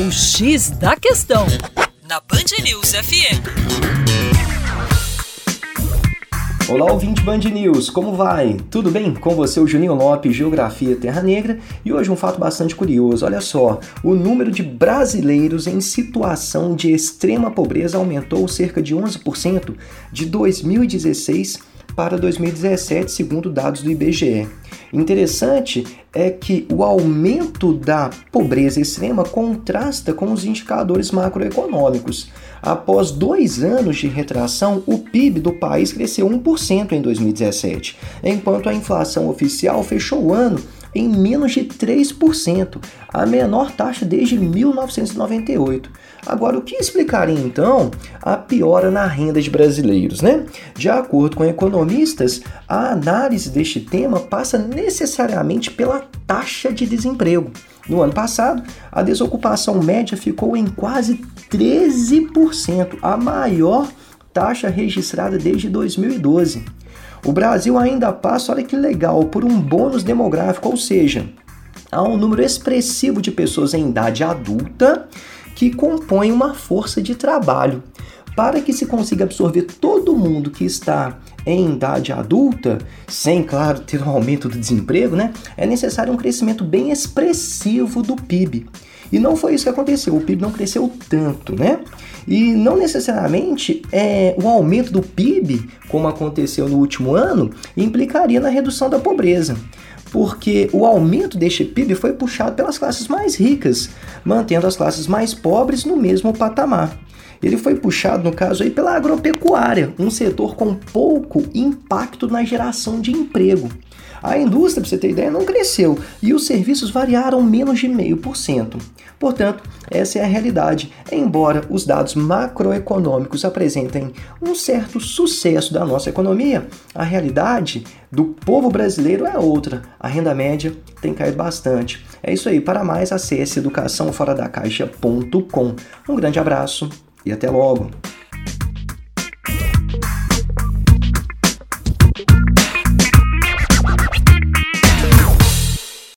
O X da Questão, na Band News FM. Olá, ouvinte Band News, como vai? Tudo bem? Com você, o Juninho Lopes, Geografia Terra Negra, e hoje um fato bastante curioso. Olha só, o número de brasileiros em situação de extrema pobreza aumentou cerca de 11% de 2016 para 2017, segundo dados do IBGE. Interessante é que o aumento da pobreza extrema contrasta com os indicadores macroeconômicos. Após dois anos de retração, o PIB do país cresceu 1% em 2017, enquanto a inflação oficial fechou o ano em menos de 3%, a menor taxa desde 1998. Agora, o que explicaria então a piora na renda de brasileiros, né? De acordo com economistas, a análise deste tema passa necessariamente pela taxa de desemprego. No ano passado, a desocupação média ficou em quase 13%, a maior taxa registrada desde 2012. O Brasil ainda passa, olha que legal, por um bônus demográfico, ou seja, há um número expressivo de pessoas em idade adulta que compõem uma força de trabalho. Para que se consiga absorver todo mundo que está em idade adulta, sem, claro, ter um aumento do desemprego, né, é necessário um crescimento bem expressivo do PIB. E não foi isso que aconteceu, o PIB não cresceu tanto, né? E não necessariamente é, o aumento do PIB, como aconteceu no último ano, implicaria na redução da pobreza porque o aumento deste PIB foi puxado pelas classes mais ricas, mantendo as classes mais pobres no mesmo patamar. Ele foi puxado, no caso aí, pela agropecuária, um setor com pouco impacto na geração de emprego. A indústria, para você ter ideia, não cresceu e os serviços variaram menos de 0,5%. Portanto, essa é a realidade. Embora os dados macroeconômicos apresentem um certo sucesso da nossa economia, a realidade do povo brasileiro é outra. A renda média tem caído bastante. É isso aí. Para mais, acesse educaçãoforadacaixa.com. Um grande abraço e até logo!